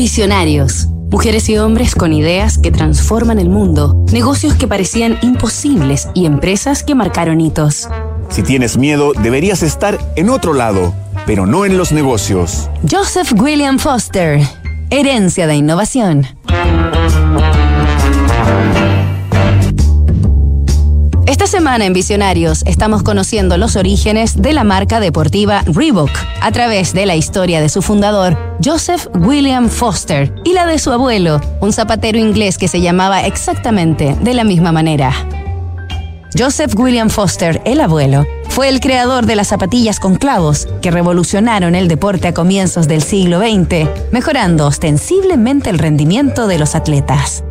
Visionarios. Mujeres y hombres con ideas que transforman el mundo, negocios que parecían imposibles y empresas que marcaron hitos. Si tienes miedo, deberías estar en otro lado, pero no en los negocios. Joseph William Foster. Herencia de innovación. Esta semana en Visionarios estamos conociendo los orígenes de la marca deportiva Reebok a través de la historia de su fundador, Joseph William Foster, y la de su abuelo, un zapatero inglés que se llamaba exactamente de la misma manera. Joseph William Foster, el abuelo, fue el creador de las zapatillas con clavos, que revolucionaron el deporte a comienzos del siglo XX, mejorando ostensiblemente el rendimiento de los atletas.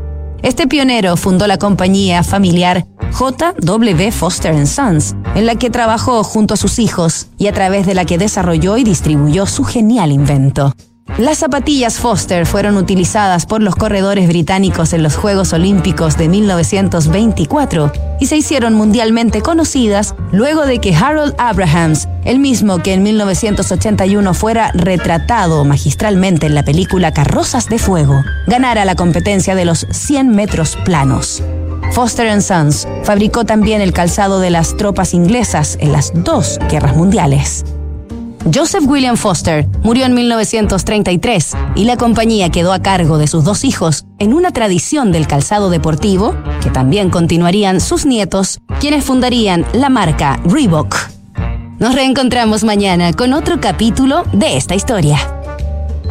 Este pionero fundó la compañía familiar J.W. Foster Sons, en la que trabajó junto a sus hijos y a través de la que desarrolló y distribuyó su genial invento. Las zapatillas Foster fueron utilizadas por los corredores británicos en los Juegos Olímpicos de 1924 y se hicieron mundialmente conocidas luego de que Harold Abrahams, el mismo que en 1981 fuera retratado magistralmente en la película Carrozas de Fuego, ganara la competencia de los 100 metros planos. Foster Sons fabricó también el calzado de las tropas inglesas en las dos guerras mundiales. Joseph William Foster murió en 1933 y la compañía quedó a cargo de sus dos hijos en una tradición del calzado deportivo que también continuarían sus nietos, quienes fundarían la marca Reebok. Nos reencontramos mañana con otro capítulo de esta historia.